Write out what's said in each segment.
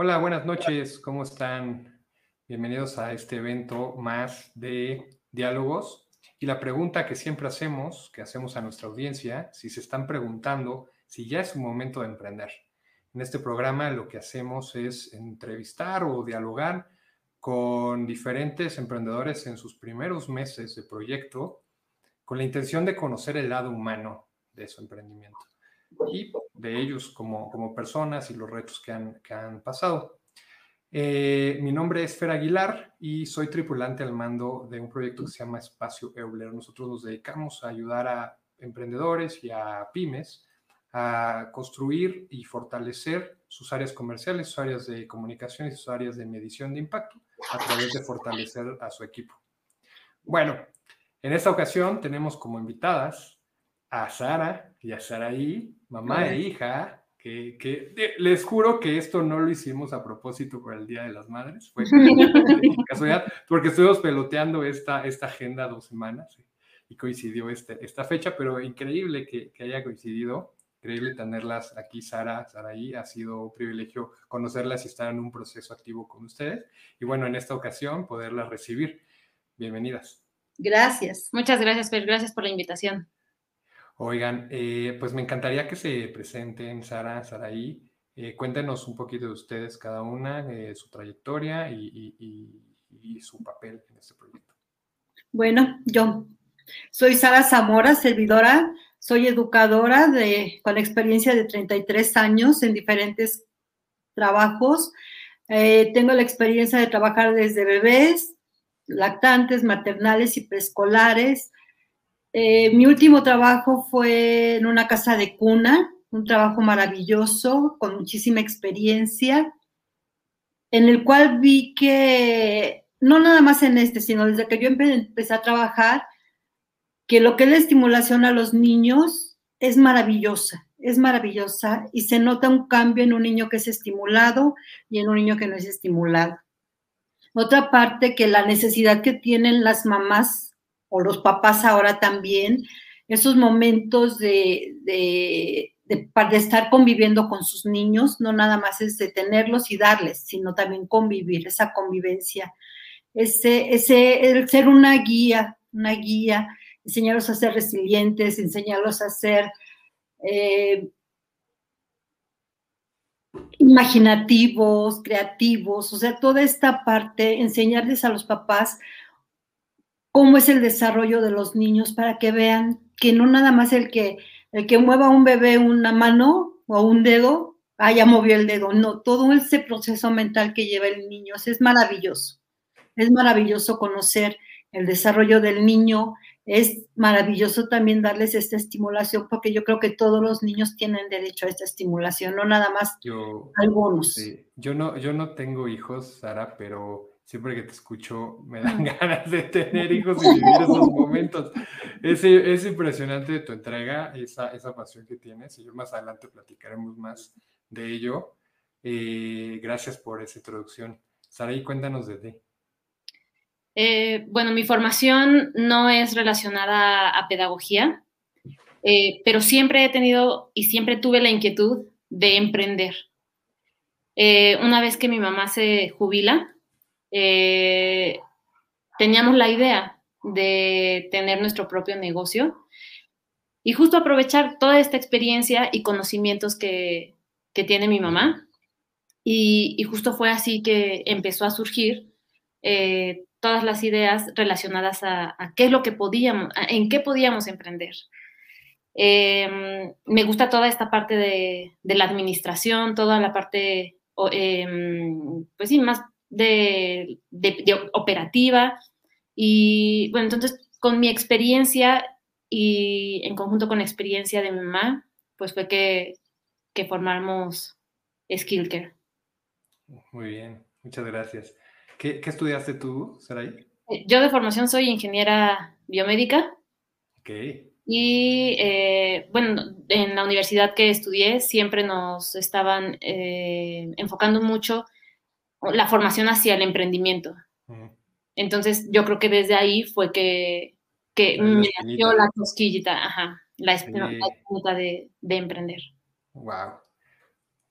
Hola, buenas noches, ¿cómo están? Bienvenidos a este evento más de diálogos. Y la pregunta que siempre hacemos, que hacemos a nuestra audiencia, si se están preguntando si ya es un momento de emprender. En este programa lo que hacemos es entrevistar o dialogar con diferentes emprendedores en sus primeros meses de proyecto con la intención de conocer el lado humano de su emprendimiento y de ellos como, como personas y los retos que han, que han pasado. Eh, mi nombre es Fer Aguilar y soy tripulante al mando de un proyecto que se llama Espacio Euler. Nosotros nos dedicamos a ayudar a emprendedores y a pymes a construir y fortalecer sus áreas comerciales, sus áreas de comunicación y sus áreas de medición de impacto a través de fortalecer a su equipo. Bueno, en esta ocasión tenemos como invitadas a Sara y a Saraí, mamá e hija, que, que, les juro que esto no lo hicimos a propósito por el Día de las Madres, fue casualidad, porque estuvimos peloteando esta, esta agenda dos semanas y coincidió este, esta fecha, pero increíble que, que haya coincidido, increíble tenerlas aquí, Sara, Saraí, ha sido un privilegio conocerlas y estar en un proceso activo con ustedes, y bueno, en esta ocasión poderlas recibir. Bienvenidas. Gracias. Muchas gracias, Fer. Gracias por la invitación. Oigan, eh, pues me encantaría que se presenten, Sara, Saraí. Eh, cuéntenos un poquito de ustedes cada una, de su trayectoria y, su papel en este proyecto. Bueno, yo soy Sara Zamora, servidora, soy educadora de, con experiencia de 33 años en diferentes trabajos. Eh, tengo la experiencia de trabajar desde bebés, lactantes, maternales y preescolares. Eh, mi último trabajo fue en una casa de cuna, un trabajo maravilloso, con muchísima experiencia, en el cual vi que, no nada más en este, sino desde que yo empecé a trabajar, que lo que es la estimulación a los niños es maravillosa, es maravillosa y se nota un cambio en un niño que es estimulado y en un niño que no es estimulado. Otra parte que la necesidad que tienen las mamás o los papás ahora también, esos momentos de, de, estar conviviendo con sus niños, no nada más es de tenerlos y darles, sino también convivir, esa convivencia, ese, ese, el ser una guía, una guía, enseñarlos a ser resilientes, enseñarlos a ser eh, imaginativos, creativos, o sea, toda esta parte, enseñarles a los papás cómo es el desarrollo de los niños para que vean que no nada más el que, el que mueva un bebé una mano o un dedo, ah, ya movió el dedo, no, todo ese proceso mental que lleva el niño, es maravilloso, es maravilloso conocer el desarrollo del niño, es maravilloso también darles esta estimulación porque yo creo que todos los niños tienen derecho a esta estimulación, no nada más yo, algunos. yo, no, yo no tengo hijos, Sara, pero siempre que te escucho me dan ganas de tener hijos y vivir esos momentos. Es, es impresionante tu entrega, esa, esa pasión que tienes y yo más adelante platicaremos más de ello. Eh, gracias por esa introducción. Sara, y cuéntanos de ti. Eh, bueno, mi formación no es relacionada a pedagogía, eh, pero siempre he tenido y siempre tuve la inquietud de emprender. Una vez que mi mamá se jubila, teníamos la idea de tener nuestro propio negocio y justo aprovechar toda esta experiencia y conocimientos que, tiene mi mamá. Y, justo fue así que empezó a surgir todas las ideas relacionadas a, qué es lo que podíamos, en qué podíamos emprender. Em, me gusta toda esta parte de, la administración, toda la parte, em, pues sí, más de, operativa. Y bueno, entonces con mi experiencia y en conjunto con la experiencia de mi mamá, pues fue que, que formamos Skillcare. Muy bien, muchas gracias. ¿Qué, estudiaste tú, Saray? Eh, yo de formación soy ingeniera biomédica. Ok. Y eh, bueno, en la universidad que estudié siempre nos estaban eh, enfocando mucho la formación hacia el emprendimiento. Entonces yo creo que desde ahí fue que, que me nació la cosquillita, ajá, la espinita de, de, emprender. Wow.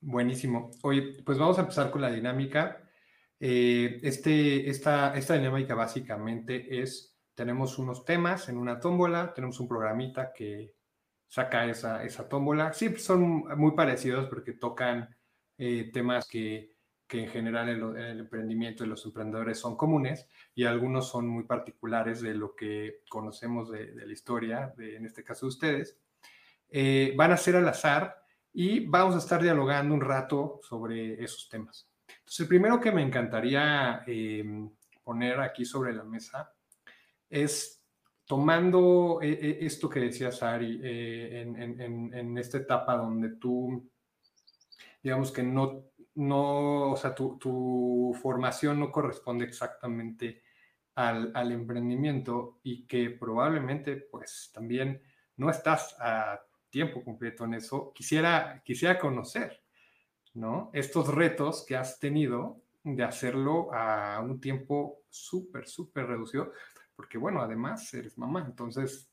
Buenísimo. Hoy, pues vamos a empezar con la dinámica. Eh, este, esta, esta dinámica básicamente es, tenemos unos temas en una tómbola, tenemos un programita que saca esa, esa tómbola. Sí, son muy parecidos porque tocan eh, temas que, que, en general en, el emprendimiento de los emprendedores son comunes y algunos son muy particulares de lo que conocemos de, la historia, de, en este caso de ustedes. Eh, van a ser al azar y vamos a estar dialogando un rato sobre esos temas. Entonces, el primero que me encantaría em, poner aquí sobre la mesa es tomando eh, eh, esto que decías, Ari, eh, en, esta etapa donde tú, digamos que no, no o sea, tu, formación no corresponde exactamente al, al, emprendimiento y que probablemente, pues, también no estás a tiempo completo en eso, quisiera, quisiera conocer, ¿no? Estos retos que has tenido de hacerlo a un tiempo súper, súper reducido, porque bueno, además eres mamá, entonces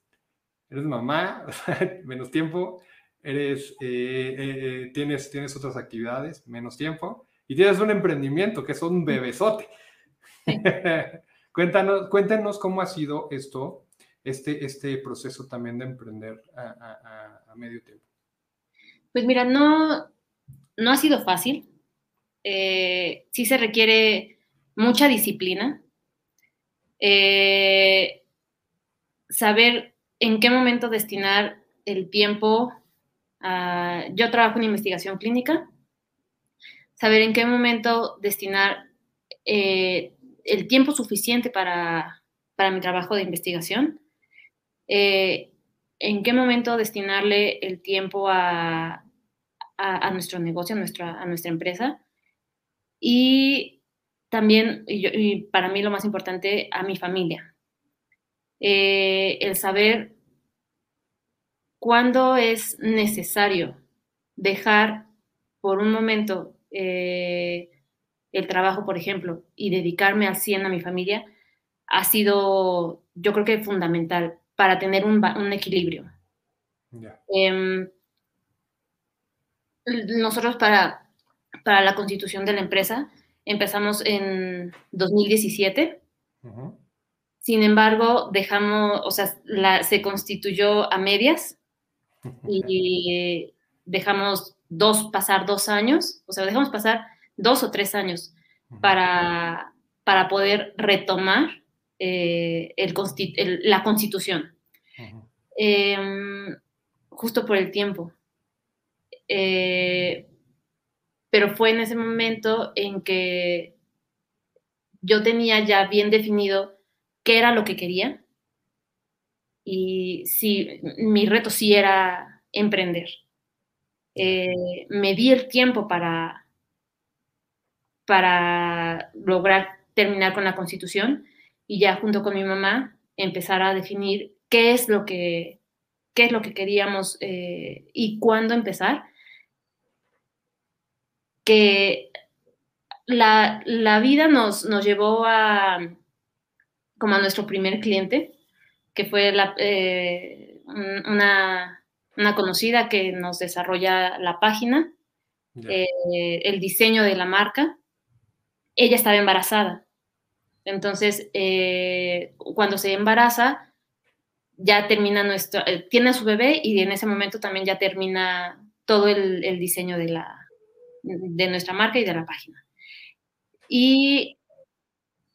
eres mamá, menos tiempo, eres, eh, eh, eh, tienes, tienes otras actividades, menos tiempo, y tienes un emprendimiento que es un bebesote. cuéntanos, cuéntanos cómo ha sido esto este, este proceso también de emprender a, medio tiempo? Pues mira, no, no ha sido fácil. Eh, sí se requiere mucha disciplina. Saber en qué momento destinar el tiempo. Yo trabajo en investigación clínica. Saber en qué momento destinar eh, el tiempo suficiente para, para mi trabajo de investigación eh, en qué momento destinarle el tiempo a, nuestro negocio, a nuestra, a nuestra empresa. Y también, para mí lo más importante, a mi familia. Eh, el saber cuándo es necesario dejar por un momento eh, el trabajo, por ejemplo, y dedicarme al 100 a mi familia, ha sido, yo creo que fundamental para tener un, equilibrio. Em, nosotros para, para la constitución de la empresa empezamos en 2017. Sin embargo, dejamos, o sea, se constituyó a medias y dejamos dos, pasar dos años, o sea, dejamos pasar dos o tres años para, para poder retomar eh, el, la constitución. Em, justo por el tiempo. Eh, pero fue en ese momento en que yo tenía ya bien definido qué era lo que quería y si mi reto sí era emprender. Eh, me di el tiempo para, para lograr terminar con la constitución y ya junto con mi mamá empezar a definir qué es lo que, qué es lo que queríamos eh, y cuándo empezar. Que la, vida nos, nos, llevó a como a nuestro primer cliente, que fue la, eh, una, una, conocida que nos desarrolla la página, eh, el diseño de la marca. Ella estaba embarazada entonces, eh, cuando se embaraza, ya termina nuestro, tiene a su bebé y en ese momento también ya termina todo el, diseño de, la, de nuestra marca y de la página. Y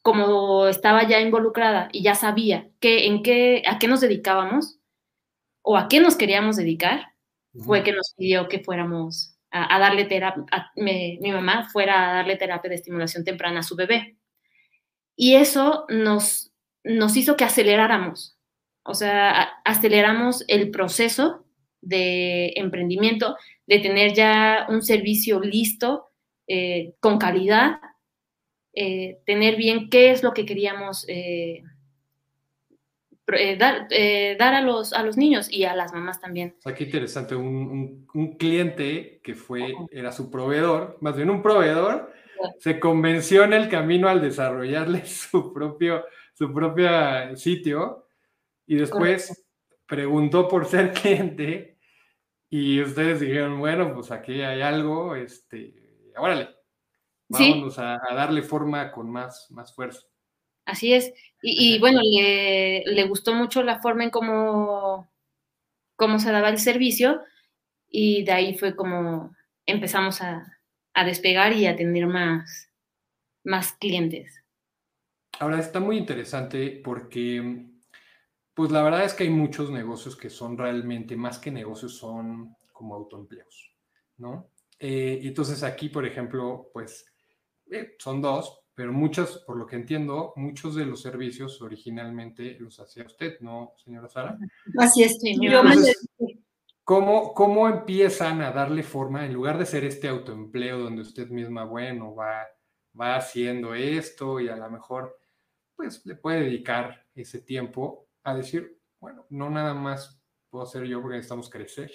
como estaba ya involucrada y ya sabía que, en qué, a qué nos dedicábamos o a qué nos queríamos dedicar, fue que nos pidió que fuéramos a, darle terapia, mi mamá fuera a darle terapia de estimulación temprana a su bebé. Y eso nos, nos hizo que aceleráramos, o sea, aceleramos el proceso de emprendimiento, de tener ya un servicio listo, eh, con calidad, eh, tener bien qué es lo que queríamos eh, dar, dar a, los, a los niños y a las mamás también. O sea, qué interesante, un, un cliente que fue, era su proveedor, más bien un proveedor se convenció en el camino al desarrollarle su propio, su sitio y después preguntó por ser cliente Y ustedes dijeron, bueno, pues aquí hay algo, este, órale, vámonos a, darle forma con más, más fuerza. Así es. Y, bueno, le, le, gustó mucho la forma en cómo, cómo se daba el servicio y de ahí fue como empezamos a, a despegar y a tener más, más clientes. Ahora está muy interesante porque, pues la verdad es que hay muchos negocios que son realmente, más que negocios, son como autoempleos, ¿no? Eh, entonces aquí, por ejemplo, pues eh, son dos, pero muchos, por lo que entiendo, muchos de los servicios originalmente los hacía usted, ¿no, señora Sara? Así es, señor. ¿Cómo, ¿Cómo empiezan a darle forma, en lugar de ser este autoempleo donde usted misma, bueno, va, va haciendo esto y a lo mejor, pues le puede dedicar ese tiempo a decir, bueno, no nada más puedo hacer yo porque necesitamos crecer,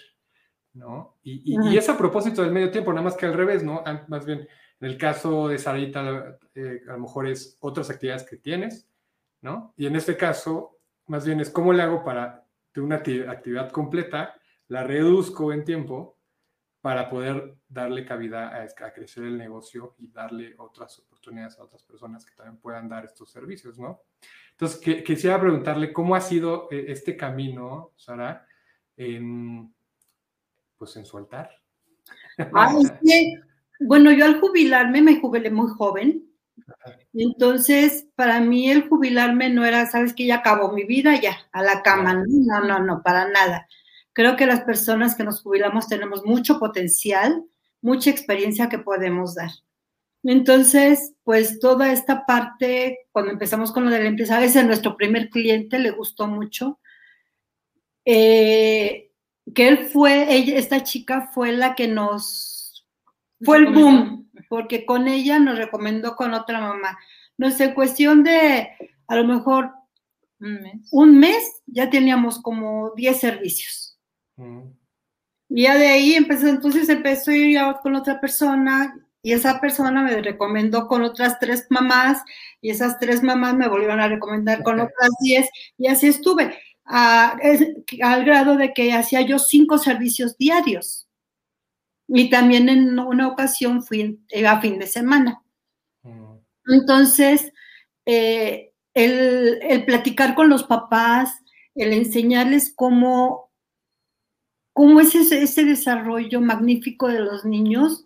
¿no? Y, y, es a propósito del medio tiempo, nada más que al revés, ¿no? Más bien, en el caso de Sarita, eh, a lo mejor es otras actividades que tienes, ¿no? Y en este caso, más bien es cómo le hago para de una actividad completa la reduzco en tiempo para poder darle cabida a, crecer el negocio y darle otras oportunidades a otras personas que también puedan dar estos servicios, ¿no? Entonces, que, quisiera preguntarle cómo ha sido eh, este camino, Sara, en, pues en su altar. Bueno, yo al jubilarme me jubilé muy joven. Entonces, para mí el jubilarme no era, sabes que ya acabó mi vida, ya, a la cama, no, no, no, para nada. Creo que las personas que nos jubilamos tenemos mucho potencial, mucha experiencia que podemos dar. Entonces, pues toda esta parte, cuando empezamos con lo de la empresa, es nuestro primer cliente, le gustó mucho. Eh, que él fue, ella, esta chica fue la que nos, fue el boom, porque con ella nos recomendó con otra mamá. No sé, cuestión de a lo mejor un mes, un mes ya teníamos como 10 servicios. Y ya de ahí empezó, entonces empezó a ir con otra persona y esa persona me recomendó con otras tres mamás y esas tres mamás me volvieron a recomendar con otras diez y así estuve, al grado de que hacía yo cinco servicios diarios. Y también en una ocasión fui a fin de semana. Entonces, eh, el, el platicar con los papás, el enseñarles cómo cómo es ese, desarrollo magnífico de los niños.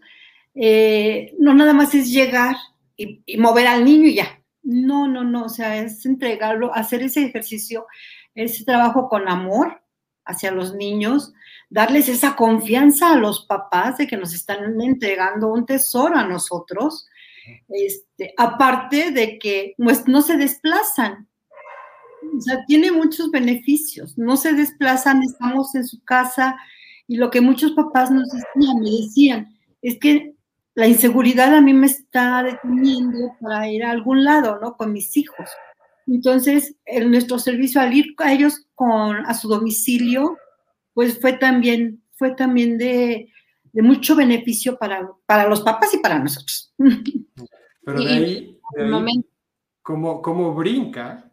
Eh, no nada más es llegar y, mover al niño y ya. No, no, no, o sea, es entregarlo, hacer ese ejercicio, ese trabajo con amor hacia los niños, darles esa confianza a los papás de que nos están entregando un tesoro a nosotros, este, aparte de que pues, no se desplazan, o sea, tiene muchos beneficios. No se desplazan, estamos en su casa y lo que muchos papás nos decían, me decían, es que la inseguridad a mí me está deteniendo para ir a algún lado, ¿no? Con mis hijos. Entonces, el, nuestro servicio al ir a ellos con, a su domicilio, pues fue también, fue también de, de mucho beneficio para, para los papás y para nosotros. Pero de ahí, ¿cómo, ¿cómo brinca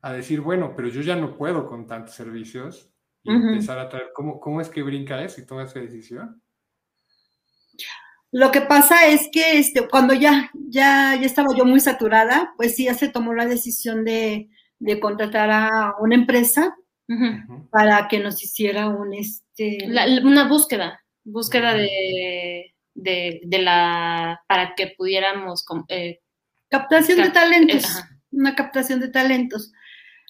a decir, bueno, pero yo ya no puedo con tantos servicios y empezar a traer, ¿cómo, ¿cómo, es que brinca eso y toma esa decisión? Lo que pasa es que este, cuando ya, ya, ya estaba yo muy saturada, pues sí, ya se tomó la decisión de, de contratar a una empresa para que nos hiciera un, este... una búsqueda, búsqueda de, de, de, la, para que pudiéramos... Eh, captación de talentos, eh, una captación de talentos.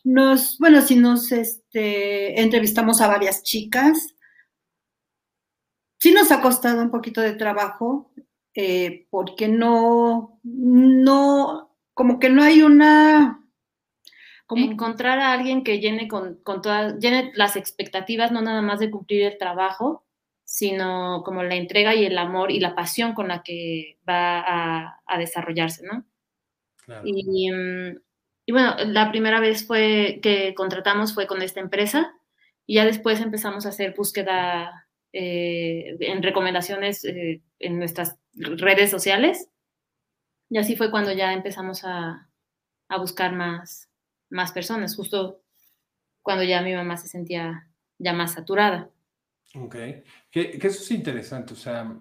Nos, bueno, si nos este, entrevistamos a varias chicas, sí nos ha costado un poquito de trabajo, eh, porque no, no, como que no hay una... Como... Encontrar a alguien que llene con, con todas, llene las expectativas, no nada más de cumplir el trabajo, sino como la entrega y el amor y la pasión con la que va a, a desarrollarse, ¿no? Claro. Y, mm, y bueno, la primera vez fue que contratamos fue con esta empresa y ya después empezamos a hacer búsqueda eh, en recomendaciones eh, en nuestras redes sociales. Y así fue cuando ya empezamos a, a, buscar más, más personas, justo cuando ya mi mamá se sentía ya más saturada. Ok, que, que eso es interesante, o sea,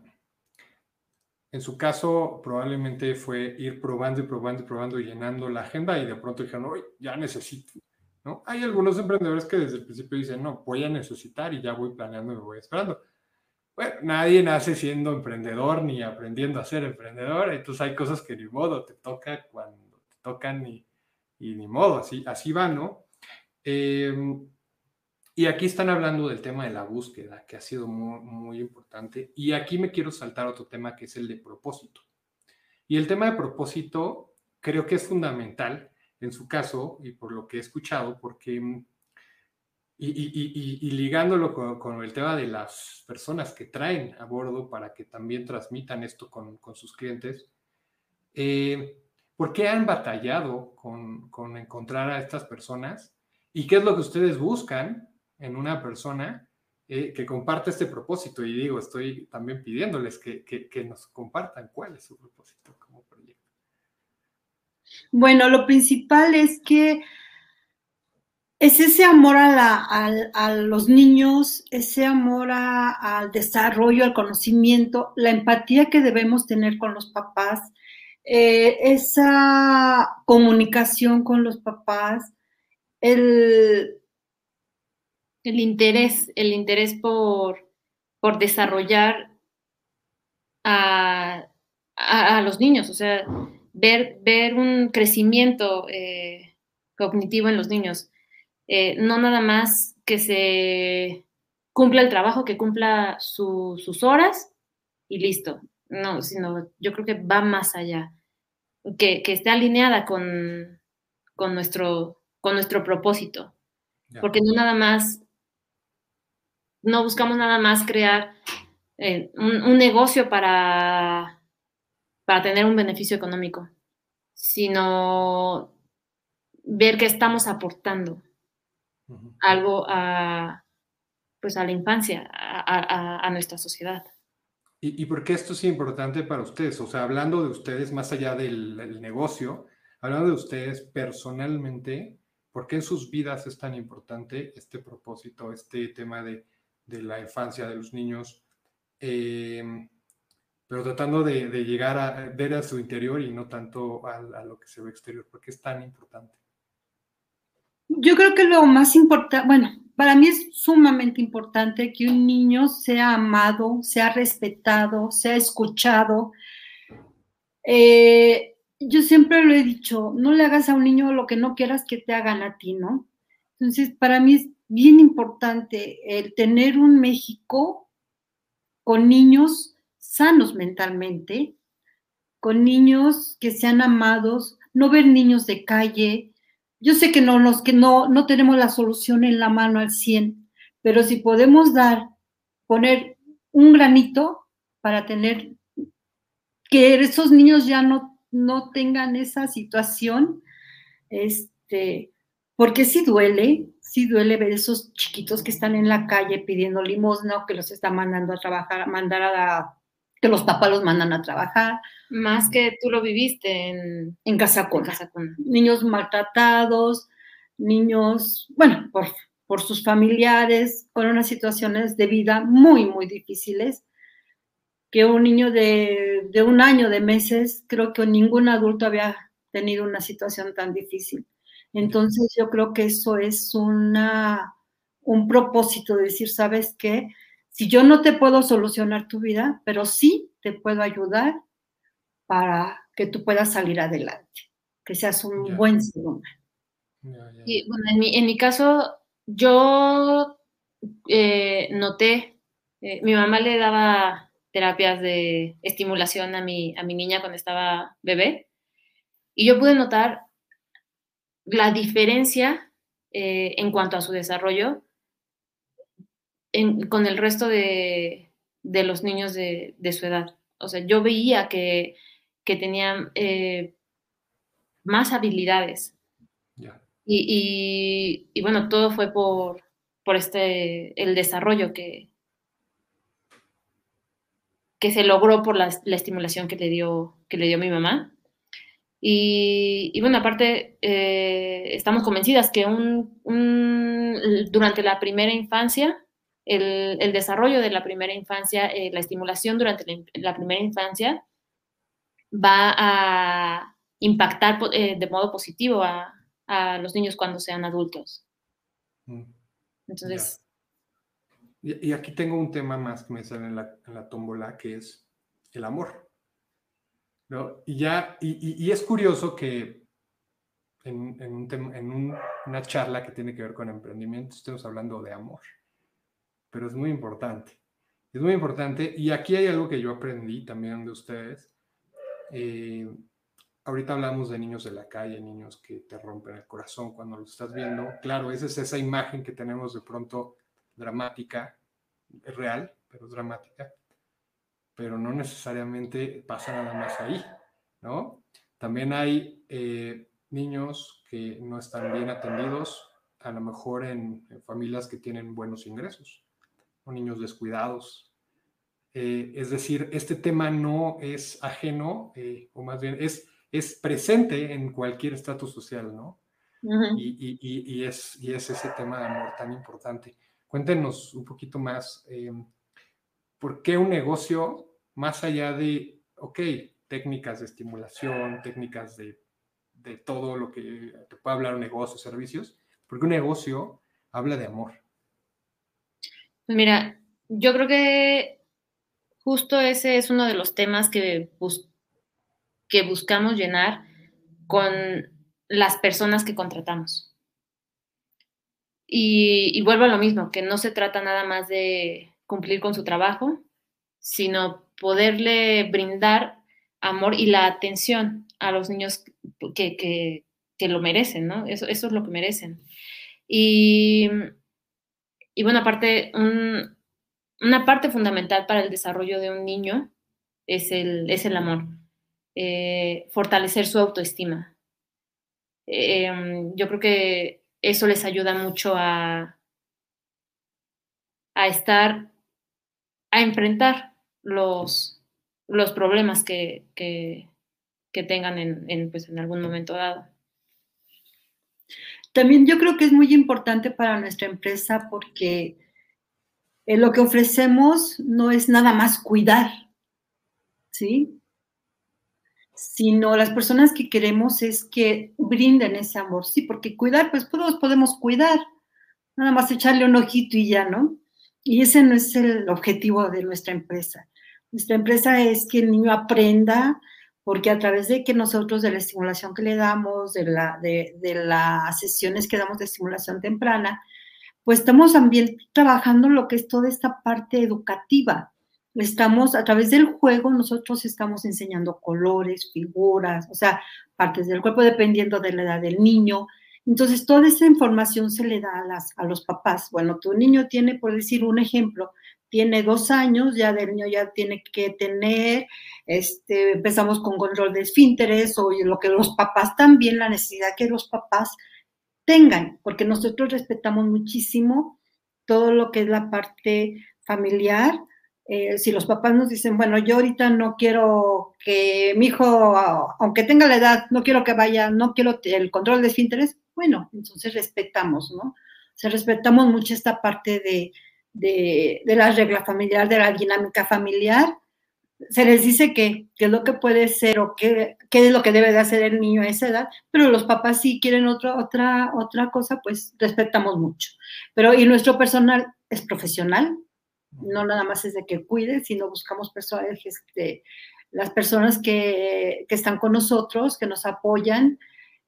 en su caso, probablemente fue ir probando y probando y probando llenando la agenda y de pronto dijeron, hoy ya necesito. ¿no? Hay algunos emprendedores que desde el principio dicen, no, voy a necesitar y ya voy planeando y me voy esperando. Bueno, nadie nace siendo emprendedor ni aprendiendo a ser emprendedor, entonces hay cosas que ni modo, te toca cuando te tocan y, y ni modo, así, así va, ¿no? Eh, y aquí están hablando del tema de la búsqueda, que ha sido muy, importante. Y aquí me quiero saltar otro tema que es el de propósito. Y el tema de propósito creo que es fundamental en su caso, y por lo que he escuchado, porque, mm, y, ligándolo con, el tema de las personas que traen a bordo para que también transmitan esto con, sus clientes, eh, ¿por qué han batallado con, con encontrar a estas personas? ¿Y qué es lo que ustedes buscan en una persona eh, que comparte este propósito. Y digo, estoy también pidiéndoles que, nos compartan cuál es su propósito como proyecto. Bueno, lo principal es que es ese amor a, los niños, ese amor al desarrollo, al conocimiento, la empatía que debemos tener con los papás, eh, esa comunicación con los papás, el, el interés, el interés por, por desarrollar a, los niños, o sea, ver, ver un crecimiento eh, cognitivo en los niños. Eh, no nada más que se cumpla el trabajo, que cumpla sus horas y listo. No, sino yo creo que va más allá. Que, esté alineada con, con, nuestro, con nuestro propósito. Porque no nada más no buscamos nada más crear eh, un, negocio para, para tener un beneficio económico, sino ver que estamos aportando algo a, pues a la infancia, a, nuestra sociedad. ¿Y, por qué esto es importante para ustedes? O sea, hablando de ustedes más allá del negocio, hablando de ustedes personalmente, ¿por qué en sus vidas es tan importante este propósito, este tema de de la infancia de los niños, eh, pero tratando de, llegar a ver a su interior y no tanto a, lo que se ve exterior, porque es tan importante. Yo creo que lo más importante, bueno, para mí es sumamente importante que un niño sea amado, sea respetado, sea escuchado. Eh, yo siempre lo he dicho, no le hagas a un niño lo que no quieras que te hagan a ti, ¿no? Entonces, para mí es bien importante el tener un México con niños sanos mentalmente, con niños que sean amados, no ver niños de calle. Yo sé que no, los que no, no tenemos la solución en la mano al 100, pero si podemos dar, poner un granito para tener que esos niños ya no, no tengan esa situación, este, porque sí duele, sí duele ver esos chiquitos que están en la calle pidiendo limosna o que los están mandando a trabajar, mandar a que los papás los mandan a trabajar. Más que tú lo viviste en, en Casa con Niños maltratados, niños, bueno, por, por sus familiares, con unas situaciones de vida muy, muy difíciles, que un niño de, de un año, de meses, creo que ningún adulto había tenido una situación tan difícil. Entonces yo creo que eso es una, un propósito de decir, ¿sabes qué? Si yo no te puedo solucionar tu vida, pero sí te puedo ayudar para que tú puedas salir adelante, que seas un buen ser humano. Y, bueno, en, mi, en mi caso, yo eh, noté, eh, mi mamá le daba terapias de estimulación a mi, a mi niña cuando estaba bebé, y yo pude notar la diferencia eh, en cuanto a su desarrollo con el resto de, los niños de, su edad. O sea, yo veía que, tenían eh, más habilidades. Y, bueno, todo fue por, por este, el desarrollo que, que se logró por la, la estimulación que le, dio, que le dio mi mamá. Y, bueno, aparte, eh, estamos convencidas que un, durante la primera infancia el, desarrollo de la primera infancia, eh, la estimulación durante la, primera infancia va a impactar eh, de modo positivo a, los niños cuando sean adultos. Mm. Entonces... Y, aquí tengo un tema más que me sale en la, en tómbola, que es el amor. Y ya, y, es curioso que en, en una charla que tiene que ver con emprendimiento estemos hablando de amor pero es muy importante. Es muy importante. Y aquí hay algo que yo aprendí también de ustedes. Eh, ahorita hablamos de niños de la calle, niños que te rompen el corazón cuando los estás viendo. Claro, esa es esa imagen que tenemos de pronto dramática, real, pero dramática. Pero no necesariamente pasa nada más ahí, ¿no? También hay eh, niños que no están bien atendidos, a lo mejor en familias que tienen buenos ingresos niños descuidados. Eh, es decir, este tema no es ajeno, eh, o más bien es, es presente en cualquier estatus social, ¿no? y, es, y es ese tema de amor tan importante. Cuéntenos un poquito más, eh, ¿por qué un negocio, más allá de, ok, técnicas de estimulación, técnicas de, de todo lo que te puede hablar un negocio, servicios, porque un negocio habla de amor? Mira, yo creo que justo ese es uno de los temas que, que buscamos llenar con las personas que contratamos. Y, vuelvo a lo mismo, que no se trata nada más de cumplir con su trabajo, sino poderle brindar amor y la atención a los niños que, lo merecen, ¿no? Eso, eso es lo que merecen. Y y bueno, aparte, una parte fundamental para el desarrollo de un niño es el, es el amor, eh, fortalecer su autoestima. Em, yo creo que eso les ayuda mucho a, a estar, a enfrentar los, los problemas que, tengan en, pues, en algún momento dado. También yo creo que es muy importante para nuestra empresa porque eh, lo que ofrecemos no es nada más cuidar, ¿sí? Sino las personas que queremos es que brinden ese amor, sí, porque cuidar, pues todos podemos cuidar, nada más echarle un ojito y ya, ¿no? Y ese no es el objetivo de nuestra empresa. Nuestra empresa es que el niño aprenda, porque a través de que nosotros, de la estimulación que le damos, de, la, de, las sesiones que damos de estimulación temprana, pues estamos también trabajando lo que es toda esta parte educativa. Estamos, a través del juego, nosotros estamos enseñando colores, figuras, o sea, partes del cuerpo dependiendo de la edad del niño. Entonces, toda esa información se le da a, las, a los papás. Bueno, tu niño tiene, por decir un ejemplo, tiene dos años, ya del niño ya tiene que tener, este, empezamos con control de esfínteres o lo que los papás también, la necesidad que los papás tengan, porque nosotros respetamos muchísimo todo lo que es la parte familiar. Eh, si los papás nos dicen, bueno, yo ahorita no quiero que mi hijo, aunque tenga la edad, no quiero que vaya, no quiero el control de esfínteres, bueno, entonces respetamos, ¿no? O sea, respetamos mucho esta parte de, de, la regla familiar, de la dinámica familiar, se les dice qué es lo que puede ser o qué, qué, es lo que debe de hacer el niño a esa edad, pero los papás si quieren otra, otra, otra cosa, pues respetamos mucho. Pero y nuestro personal es profesional, no nada más es de que cuide, sino buscamos personas, este, las personas que, que, están con nosotros, que nos apoyan,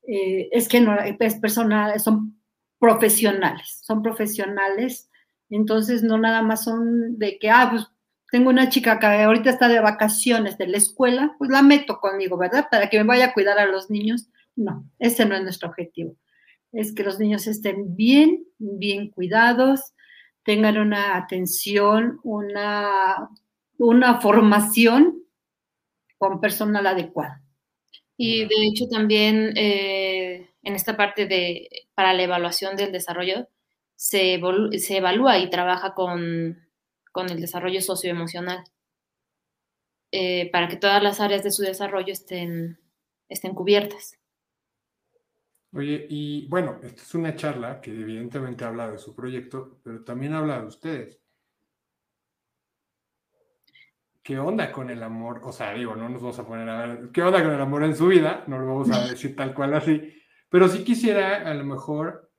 eh, es que no, es personal, son profesionales, son profesionales entonces, no nada más son de que, ah, pues tengo una chica que ahorita está de vacaciones de la escuela, pues la meto conmigo, ¿verdad? Para que me vaya a cuidar a los niños. No, ese no es nuestro objetivo. Es que los niños estén bien, bien cuidados, tengan una atención, una, una formación con personal adecuado. Y de hecho también eh, en esta parte de, para la evaluación del desarrollo, se, evalúa y trabaja con, el desarrollo socioemocional eh, para que todas las áreas de su desarrollo estén, estén cubiertas. Oye, y bueno, esta es una charla que evidentemente habla de su proyecto, pero también habla de ustedes. ¿qué onda con el amor? O sea, digo, no nos vamos a poner a ver, ¿qué onda con el amor en su vida? No lo vamos a decir tal cual así, pero sí quisiera a lo mejor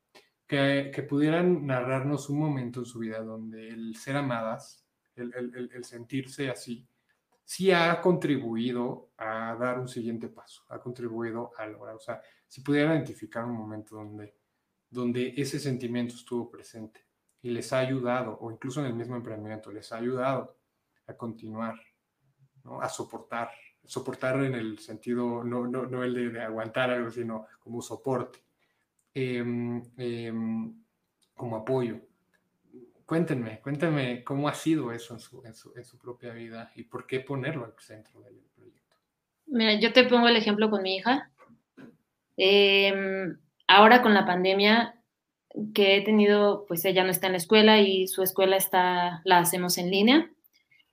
que, que pudieran narrarnos un momento en su vida donde el ser amadas, el, el, el sentirse así, sí ha contribuido a dar un siguiente paso, ha contribuido a lograr, o sea, si pudiera identificar un momento donde, donde ese sentimiento estuvo presente y les ha ayudado, o incluso en el mismo emprendimiento, les ha ayudado a continuar, ¿no? a soportar, soportar en el sentido, no, no, no el de, de, aguantar algo, sino como soporte, eh, eh, como apoyo. Cuéntenme, cuéntenme cómo ha sido eso en su, en, su, en su, propia vida y por qué ponerlo al centro del proyecto. Mira, yo te pongo el ejemplo con mi hija. Eh, ahora con la pandemia que he tenido, pues ella no está en la escuela y su escuela está, la hacemos en línea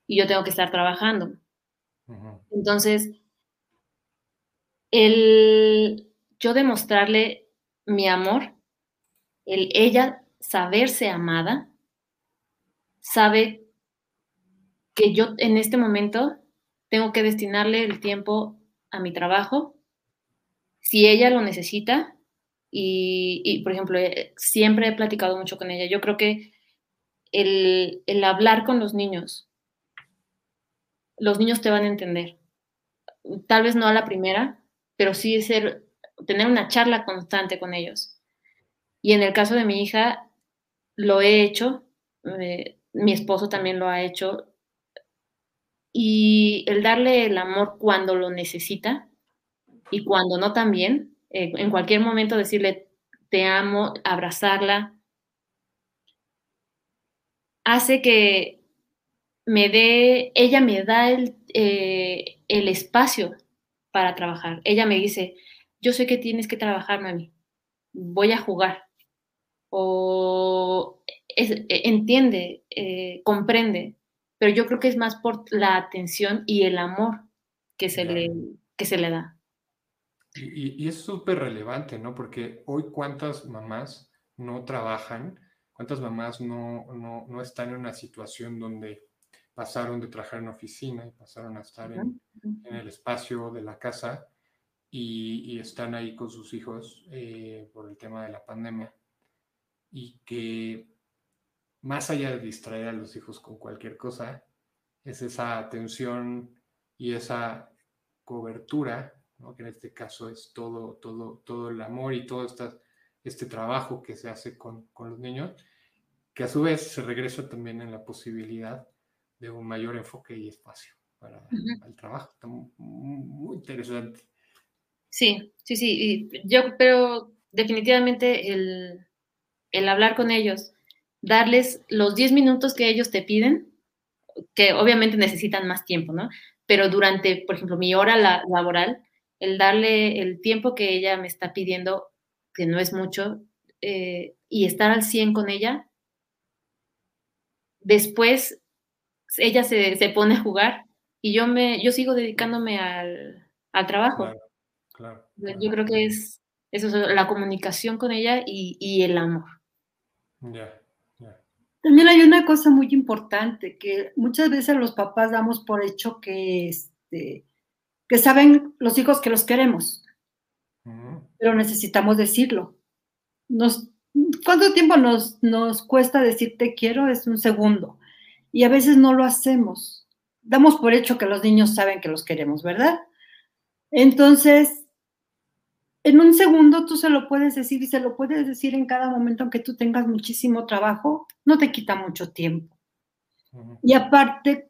y yo tengo que estar trabajando. Uh -huh. Entonces, el yo demostrarle mi amor, el ella saberse amada, sabe que yo en este momento tengo que destinarle el tiempo a mi trabajo, si ella lo necesita, y, por ejemplo, siempre he platicado mucho con ella, yo creo que el, el hablar con los niños, los niños te van a entender. Tal vez no a la primera, pero sí ser, tener una charla constante con ellos. Y en el caso de mi hija, lo he hecho, eh, mi esposo también lo ha hecho, y el darle el amor cuando lo necesita y cuando no también, eh, en cualquier momento decirle te amo, abrazarla, hace que me dé, ella me da el, eh, el espacio para trabajar. Ella me dice, yo sé que tienes que trabajar, mami, voy a jugar. O es, entiende, eh, comprende, pero yo creo que es más por la atención y el amor que se, le, que se le da. Y, y es súper relevante, ¿no? Porque hoy cuántas mamás no trabajan, cuántas mamás no, no, no están en una situación donde pasaron de trabajar en oficina y pasaron a estar en, en el espacio de la casa y, y están ahí con sus hijos eh, por el tema de la pandemia y que más allá de distraer a los hijos con cualquier cosa, es esa atención y esa cobertura, ¿no? que en este caso es todo, todo, todo el amor y todo esta, este trabajo que se hace con, con los niños, que a su vez se regresa también en la posibilidad de un mayor enfoque y espacio para uh -huh. el trabajo. Está muy interesante. Sí, sí, sí. Yo, pero definitivamente el, el hablar con ellos, darles los 10 minutos que ellos te piden, que obviamente necesitan más tiempo, ¿no? Pero durante, por ejemplo, mi hora la, laboral, el darle el tiempo que ella me está pidiendo, que no es mucho, eh, y estar al 100 con ella, después ella se, se, pone a jugar y yo, me, yo sigo dedicándome al, al trabajo. Claro, claro. Yo creo que es eso, la comunicación con ella y, y el amor. Ya. Yeah. También hay una cosa muy importante que muchas veces los papás damos por hecho que, este, que saben los hijos que los queremos, uh -huh. pero necesitamos decirlo. Nos, ¿Cuánto tiempo nos, nos cuesta decir te quiero? Es un segundo. Y a veces no lo hacemos. Damos por hecho que los niños saben que los queremos, ¿verdad? Entonces, en un segundo tú se lo puedes decir y se lo puedes decir en cada momento, aunque tú tengas muchísimo trabajo, no te quita mucho tiempo. Uh -huh. Y aparte,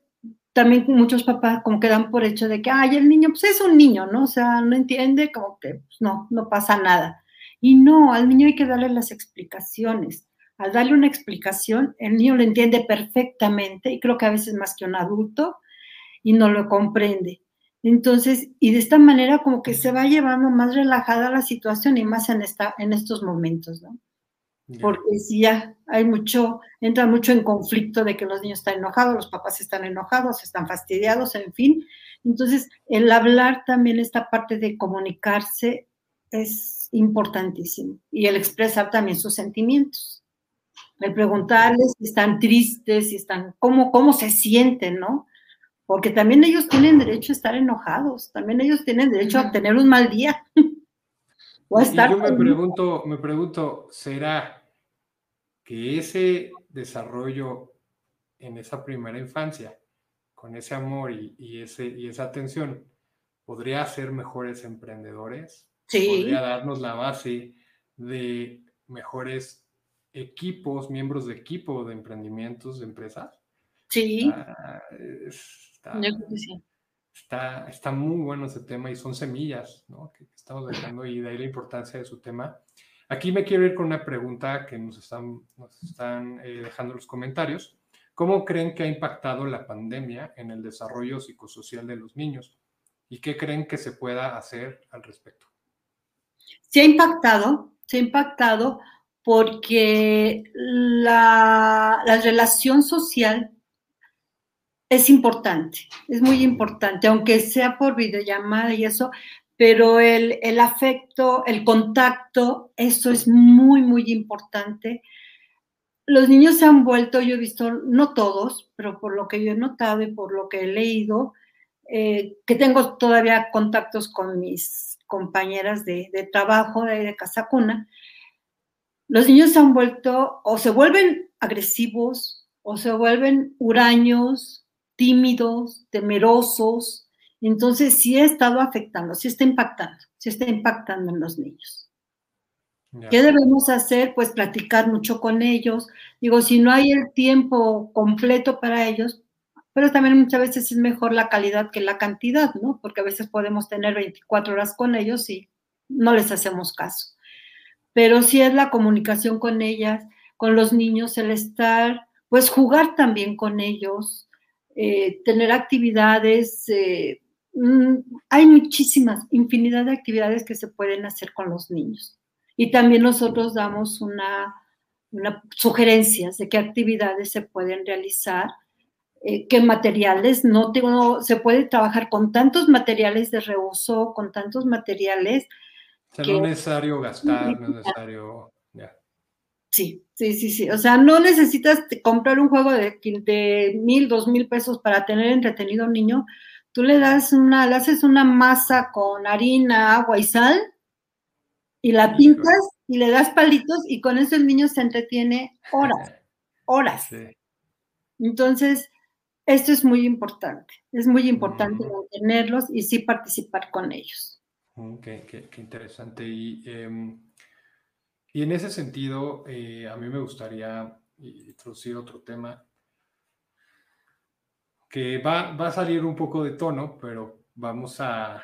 también muchos papás como que dan por hecho de que, ay, el niño, pues es un niño, ¿no? O sea, no entiende, como que pues, no, no pasa nada. Y no, al niño hay que darle las explicaciones. Al darle una explicación, el niño lo entiende perfectamente y creo que a veces más que un adulto y no lo comprende. Entonces, y de esta manera como que se va llevando más relajada la situación y más en, esta, en estos momentos, ¿no? Yeah. Porque si ya hay mucho, entra mucho en conflicto de que los niños están enojados, los papás están enojados, están fastidiados, en fin. Entonces, el hablar también, esta parte de comunicarse es importantísimo. Y el expresar también sus sentimientos. El preguntarles si están tristes, si están, cómo, cómo se sienten, ¿no? Porque también ellos tienen derecho a estar enojados, también ellos tienen derecho a tener un mal día. o a estar y yo me pregunto, me pregunto, ¿será que ese desarrollo en esa primera infancia, con ese amor y, ese, y esa atención, podría hacer mejores emprendedores? Sí. Podría darnos la base de mejores equipos, miembros de equipo de emprendimientos, de empresas. Sí. está, está, muy bueno ese tema y son semillas ¿no? que estamos dejando y de ahí la importancia de su tema. Aquí me quiero ir con una pregunta que nos están, nos están eh, dejando los comentarios. ¿Cómo creen que ha impactado la pandemia en el desarrollo psicosocial de los niños? ¿Y qué creen que se pueda hacer al respecto? Se ha impactado, se ha impactado porque la, relación social es importante, es muy importante, aunque sea por videollamada y eso, pero el, el, afecto, el contacto, eso es muy, muy importante. Los niños se han vuelto, yo he visto, no todos, pero por lo que yo he notado y por lo que he leído, eh, que tengo todavía contactos con mis compañeras de, de trabajo de, de Casa Cuna, los niños se han vuelto o se vuelven agresivos o se vuelven huraños, tímidos, temerosos. Entonces sí ha estado afectando, sí está impactando, sí está impactando en los niños. ¿Qué debemos hacer? Pues platicar mucho con ellos. Digo, si no hay el tiempo completo para ellos, pero también muchas veces es mejor la calidad que la cantidad, ¿no? Porque a veces podemos tener 24 horas con ellos y no les hacemos caso pero sí es la comunicación con ellas, con los niños, el estar, pues jugar también con ellos, eh, tener actividades. Eh, mm, hay muchísimas, infinidad de actividades que se pueden hacer con los niños. Y también nosotros damos una, sugerencias de qué actividades se pueden realizar, eh, qué materiales, no tengo, se puede trabajar con tantos materiales de reuso, con tantos materiales o sea, no es necesario gastar, no es necesario. Sí, sí, sí, sí. O sea, no necesitas comprar un juego de, de mil, dos mil pesos para tener entretenido a un niño. Tú le das una, le haces una masa con harina, agua y sal y la pintas y le das palitos y con eso el niño se entretiene horas, horas. Entonces, esto es muy importante. Es muy importante mantenerlos y sí participar con ellos. Mm, qué, interesante. Y, em, y, en ese sentido, eh, a mí me gustaría introducir otro tema que va, a salir un poco de tono, pero vamos a,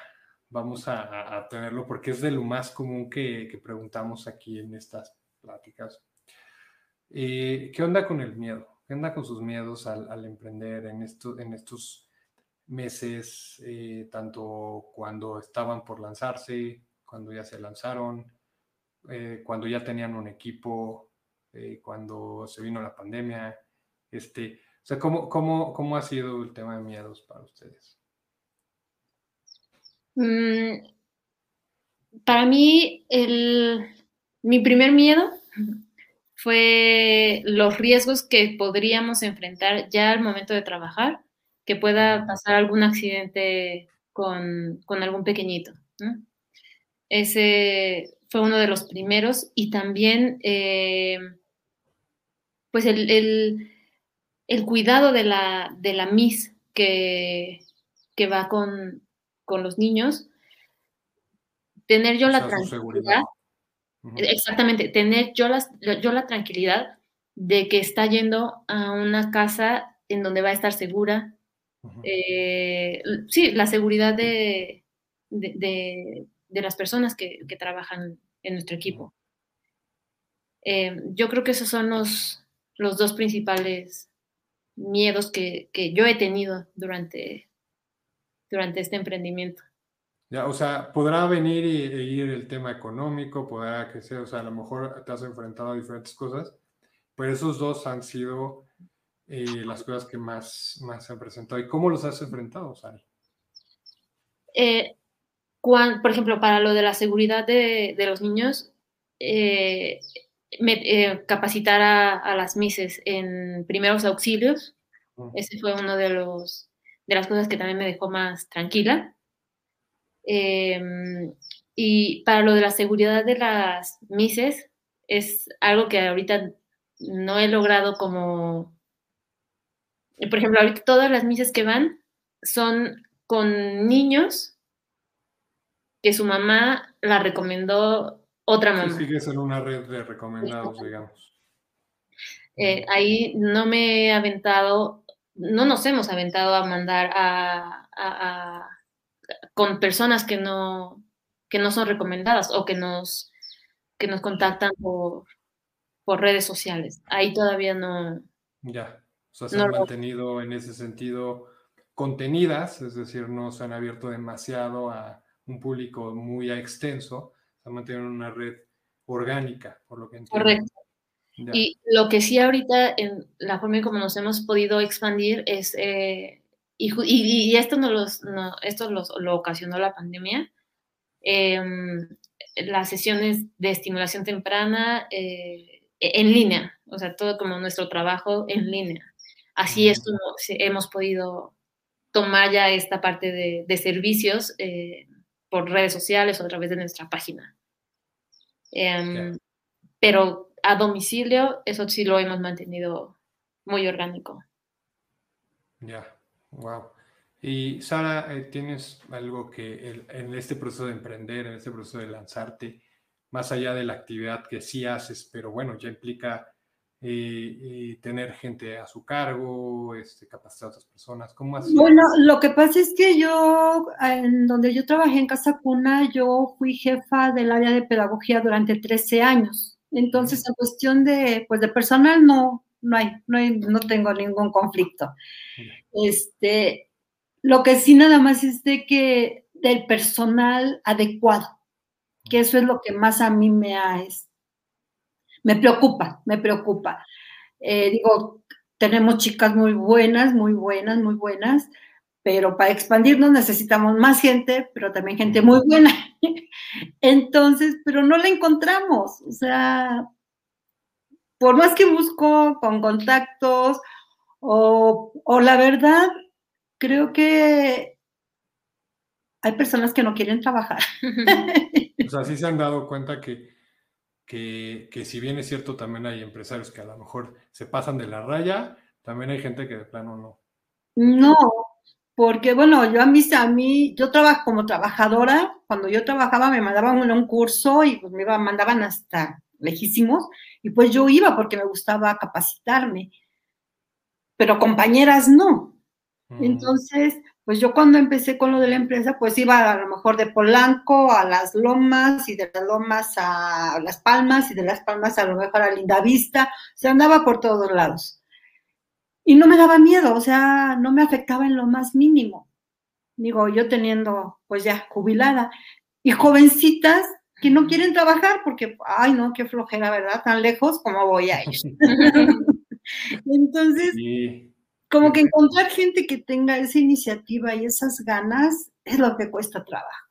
vamos a, tenerlo porque es de lo más común que, preguntamos aquí en estas pláticas. Eh, ¿Qué onda con el miedo? ¿Qué onda con sus miedos al, emprender en, esto, en estos meses, eh, tanto cuando estaban por lanzarse, cuando ya se lanzaron, eh, cuando ya tenían un equipo, eh, cuando se vino la pandemia. Este, o sea, ¿cómo, cómo, cómo ha sido el tema de miedos para ustedes? Mm, para mí, el, mi primer miedo fue los riesgos que podríamos enfrentar ya al momento de trabajar que pueda pasar algún accidente con, algún pequeñito. Ese fue uno de los primeros y también eh, pues el, cuidado de la, de la MIS que, que va con, los niños, tener yo la tranquilidad, exactamente, tener yo yo la tranquilidad de que está yendo a una casa en donde va a estar segura, eh, sí, la seguridad de, de, las personas que, trabajan en nuestro equipo. Eh, yo creo que esos son los, los dos principales miedos que, yo he tenido durante, durante este emprendimiento. Ya, o sea, podrá venir y, e ir el tema económico, podrá que sea, o sea, a lo mejor te has enfrentado a diferentes cosas, pero esos dos han sido eh, las cosas que más, más se han presentado y cómo los has enfrentado, Sari. Eh, por ejemplo, para lo de la seguridad de, los niños, eh, capacitar a, las MISES en primeros auxilios, ese fue uno de los, de las cosas que también me dejó más tranquila. Em, y para lo de la seguridad de las mises, es algo que ahorita no he logrado como, por ejemplo, ahorita todas las mises que van son con niños que su mamá la recomendó otra mamá. Sí, sigues en una red de recomendados, digamos. Eh, ahí no me he aventado, no nos hemos aventado a mandar a, con personas que no, que no son recomendadas o que nos, que nos contactan por, por redes sociales. Ahí todavía no. Ya, o sea, se han mantenido en ese sentido contenidas, es decir, no se han abierto demasiado a un público muy extenso, se han mantenido en una red orgánica, por lo que entiendo. Correcto. Y lo que sí ahorita, en la forma en como nos hemos podido expandir es, eh, y, y, esto, no los, no, esto lo ocasionó la pandemia, em, las sesiones de estimulación temprana eh, en línea, o sea, todo como nuestro trabajo en línea. Así es como hemos podido tomar ya esta parte de, de servicios eh, por redes sociales o a través de nuestra página. Em, pero a domicilio, eso sí lo hemos mantenido muy orgánico. Ya, wow. Y Sara, eh, ¿tienes algo que en este proceso de emprender, en este proceso de lanzarte, más allá de la actividad que sí haces, pero bueno, ya implica eh, tener gente a su cargo, este, capacitar a otras personas? ¿Cómo así? Bueno, lo que pasa es que yo, en donde yo trabajé en Casa Cuna, yo fui jefa del área de pedagogía durante 13 años. Entonces, en cuestión de, pues, de personal, no, no hay, no hay, no tengo ningún conflicto. Este, lo que sí nada más es de que del personal adecuado, que eso es lo que más a mí me ha, me preocupa, me preocupa. Eh, digo, tenemos chicas muy buenas, muy buenas, muy buenas, pero para expandirnos necesitamos más gente, pero también gente muy buena. Entonces, pero no la encontramos. O sea, por más que busco con contactos, o, o la verdad, creo que hay personas que no quieren trabajar. o sea, sí se han dado cuenta que que, si bien es cierto, también hay empresarios que a lo mejor se pasan de la raya, también hay gente que de plano no. No, porque bueno, yo a mí, a mí, yo trabajo como trabajadora, cuando yo trabajaba me mandaban a un curso y pues me iba, mandaban hasta lejísimos, y pues yo iba porque me gustaba capacitarme, pero compañeras no. Mm. Entonces, pues yo cuando empecé con lo de la empresa, pues iba a lo mejor de Polanco a las Lomas y de las Lomas a Las Palmas y de Las Palmas a lo mejor a Linda Vista, se andaba por todos lados. Y no me daba miedo, o sea, no me afectaba en lo más mínimo. Digo, yo teniendo pues ya jubilada y jovencitas que no quieren trabajar porque, ay, no, qué flojera, ¿verdad? Tan lejos, ¿cómo voy a ir? Entonces, como que encontrar gente que tenga esa iniciativa y esas ganas es lo que cuesta trabajo.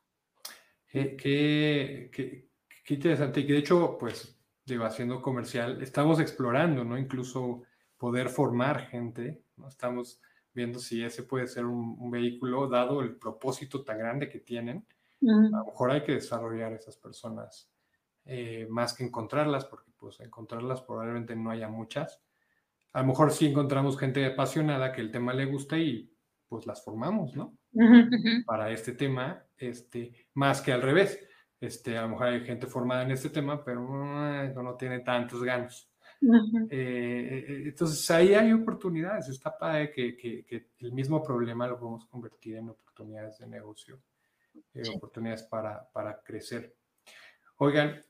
Qué, interesante. Y que de hecho, pues, digo, haciendo comercial, estamos explorando, ¿no? Incluso poder formar gente, ¿no? Estamos viendo si ese puede ser un, vehículo, dado el propósito tan grande que tienen. A lo mejor hay que desarrollar esas personas eh, más que encontrarlas, porque pues encontrarlas probablemente no haya muchas a lo mejor sí encontramos gente apasionada que el tema le gusta y pues las formamos, ¿no? Para este tema, este, más que al revés. Este, a lo mejor hay gente formada en este tema, pero no, tiene tantos ganas. Eh, eh, entonces ahí hay oportunidades. Está padre que, que, el mismo problema lo podemos convertir en oportunidades de negocio, eh, oportunidades para, para, crecer. Oigan,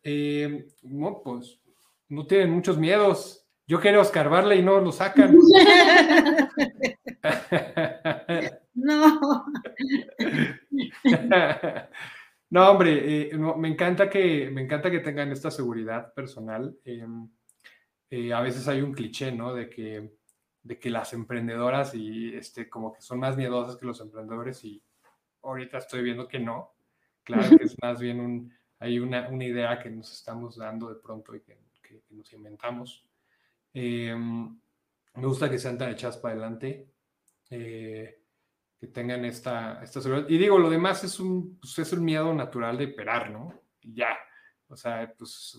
no, pues no tienen muchos miedos. Yo quiero escarbarle y no lo sacan. no. no, hombre, eh, me, encanta que, me encanta que tengan esta seguridad personal. Em, eh, a veces hay un cliché, ¿no? De que, de que las emprendedoras y este, como que son más miedosas que los emprendedores y ahorita estoy viendo que no. Claro que es más bien un, hay una, idea que nos estamos dando de pronto y que nos inventamos. Em, me gusta que sean tan echadas para adelante, eh, que tengan esta, esta seguridad. Y digo, lo demás es un, pues es un miedo natural de operar, ¿no? Y ya. O sea, pues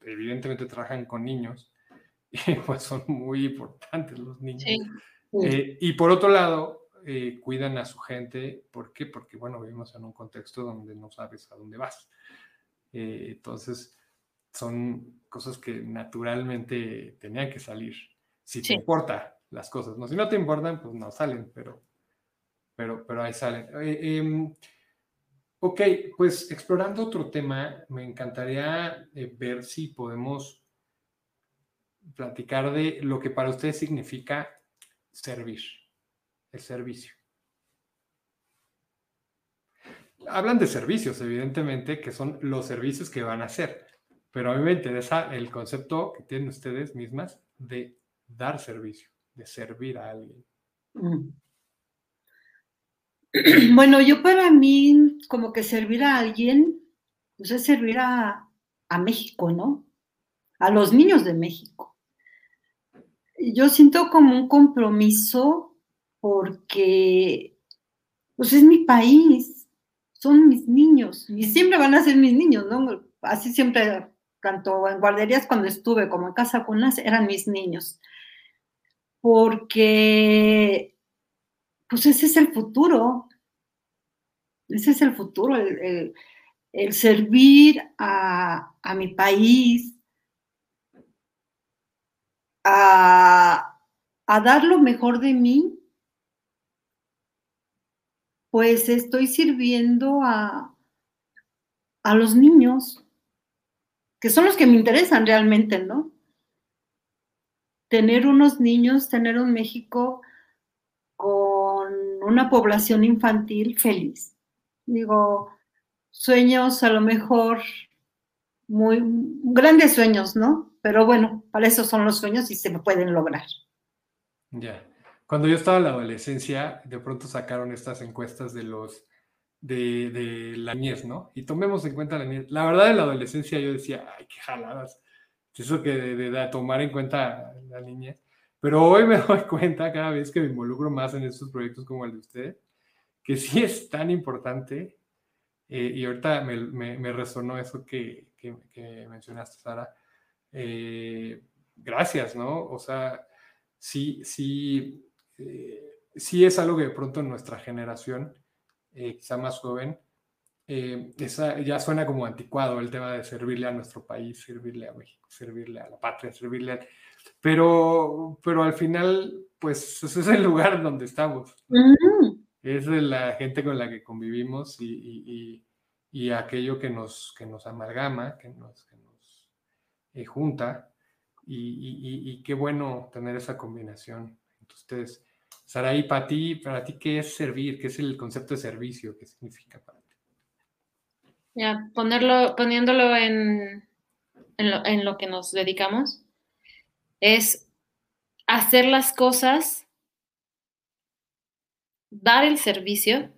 evidentemente trabajan con niños y pues son muy importantes los niños. Eh, y por otro lado, eh, cuidan a su gente. ¿Por qué? Porque, bueno, vivimos en un contexto donde no sabes a dónde vas. Entonces, son cosas que naturalmente tenían que salir. Si te importa las cosas, ¿no? Si no te importan, pues no salen, pero, pero, pero ahí salen. Em, ok, pues explorando otro tema, me encantaría ver si podemos platicar de lo que para ustedes significa servir, el servicio. Hablan de servicios, evidentemente, que son los servicios que van a hacer, pero a mí me interesa el concepto que tienen ustedes mismas de dar servicio, de servir a alguien. Mm. Bueno, yo para mí, como que servir a alguien, pues es servir a, a México, ¿no? A los niños de México yo siento como un compromiso porque pues es mi país, son mis niños y siempre van a ser mis niños, ¿no? Así siempre, tanto en guarderías cuando estuve como en casa con las, eran mis niños. Porque, pues ese es el futuro, ese es el futuro, el, servir a, a mi país, a, dar lo mejor de mí, pues estoy sirviendo a, a los niños, que son los que me interesan realmente, ¿no? Tener unos niños, tener un México con una población infantil feliz. Digo, sueños a lo mejor muy grandes sueños, ¿no? Pero bueno, para eso son los sueños y se pueden lograr. Ya. Cuando yo estaba en la adolescencia, de pronto sacaron estas encuestas de los de, la niñez, ¿no? Y tomemos en cuenta la niñez. La verdad, en la adolescencia yo decía, ay, qué jaladas. Eso que de, tomar en cuenta la niñez. Pero hoy me doy cuenta cada vez que me involucro más en estos proyectos como el de usted, que sí es tan importante. Eh, y ahorita me, resonó eso que, que mencionaste, Sara, eh, gracias, ¿no? O sea, sí, sí, eh, sí es algo que de pronto en nuestra generación, eh, quizá más joven, esa, ya suena como anticuado el tema de servirle a nuestro país, servirle a México, servirle a la patria, servirle a... Pero, pero al final, pues ese es el lugar donde estamos. Es de la gente con la que convivimos y, y, aquello que nos, que nos amalgama, que nos, eh, junta. Y, qué bueno tener esa combinación entre Saraí, para ti, para ti, ¿qué es servir? ¿Qué es el concepto de servicio? ¿Qué significa para ti? Ya, ponerlo, poniéndolo en, en, lo, que nos dedicamos, es hacer las cosas, dar el servicio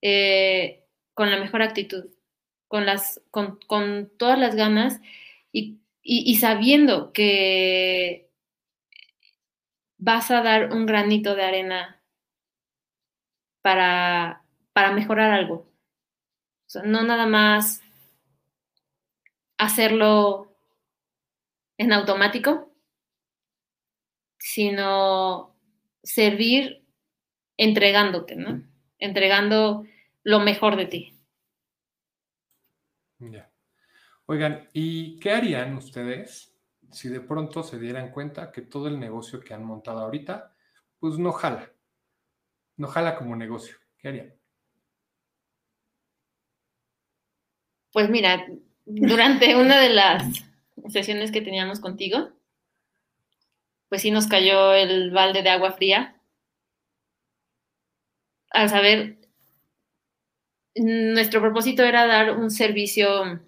eh, con la mejor actitud, con, las, con, con todas las ganas y y, sabiendo que vas a dar un granito de arena para, para mejorar algo. no nada más hacerlo en automático, sino servir entregándote, ¿no? Entregando lo mejor de ti. Oigan, ¿y qué harían ustedes si de pronto se dieran cuenta que todo el negocio que han montado ahorita, pues no jala? No jala como negocio. ¿Qué harían? Pues mira, durante una de las sesiones que teníamos contigo, pues sí nos cayó el balde de agua fría al saber, nuestro propósito era dar un servicio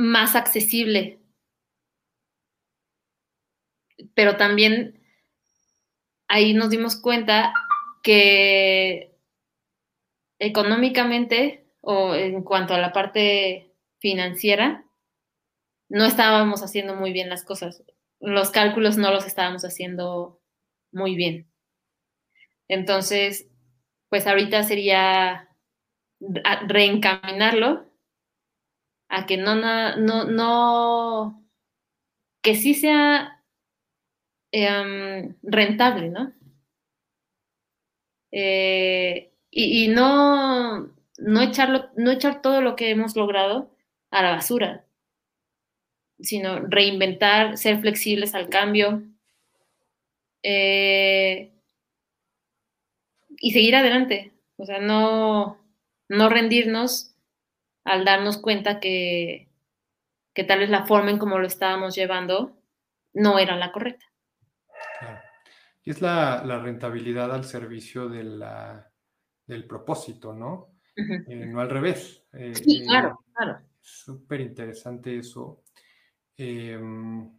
más accesible. Pero también ahí nos dimos cuenta que económicamente o en cuanto a la parte financiera, no estábamos haciendo muy bien las cosas. Los cálculos no los estábamos haciendo muy bien. Entonces, pues ahorita sería reencaminarlo a que no, no, no, que sí sea em, rentable, ¿no? Eh, y, no, no, echarlo, no echar todo lo que hemos logrado a la basura, sino reinventar, ser flexibles al cambio eh, y seguir adelante. O sea, no, no rendirnos al darnos cuenta que, que tal vez la forma en como lo estábamos llevando no era la correcta. Y es la, rentabilidad al servicio de la, del propósito, ¿no? Eh, no al revés. Eh, sí, claro, claro. Súper interesante eso. Em,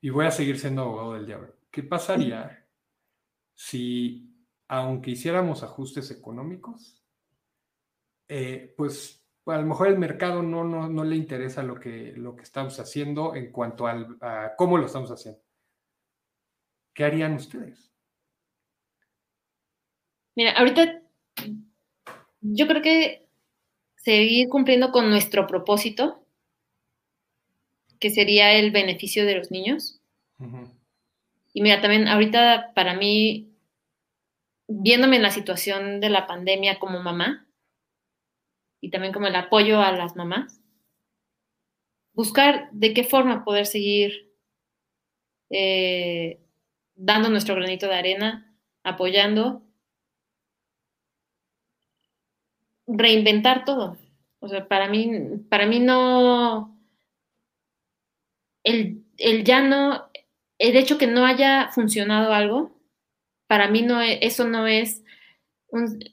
y voy a seguir siendo abogado del diablo. ¿Qué pasaría si, aunque hiciéramos ajustes económicos, eh, pues a lo mejor el mercado no, no, le interesa lo que, lo que estamos haciendo en cuanto al, a cómo lo estamos haciendo? ¿Qué harían ustedes? Mira, ahorita yo creo que seguir cumpliendo con nuestro propósito, que sería el beneficio de los niños. Y mira, también ahorita para mí, viéndome en la situación de la pandemia como mamá, y también como el apoyo a las mamás, buscar de qué forma poder seguir eh, dando nuestro granito de arena, apoyando, reinventar todo. O sea, para mí, para mí no, el, ya no, el hecho que no haya funcionado algo, para mí no, e, eso no es,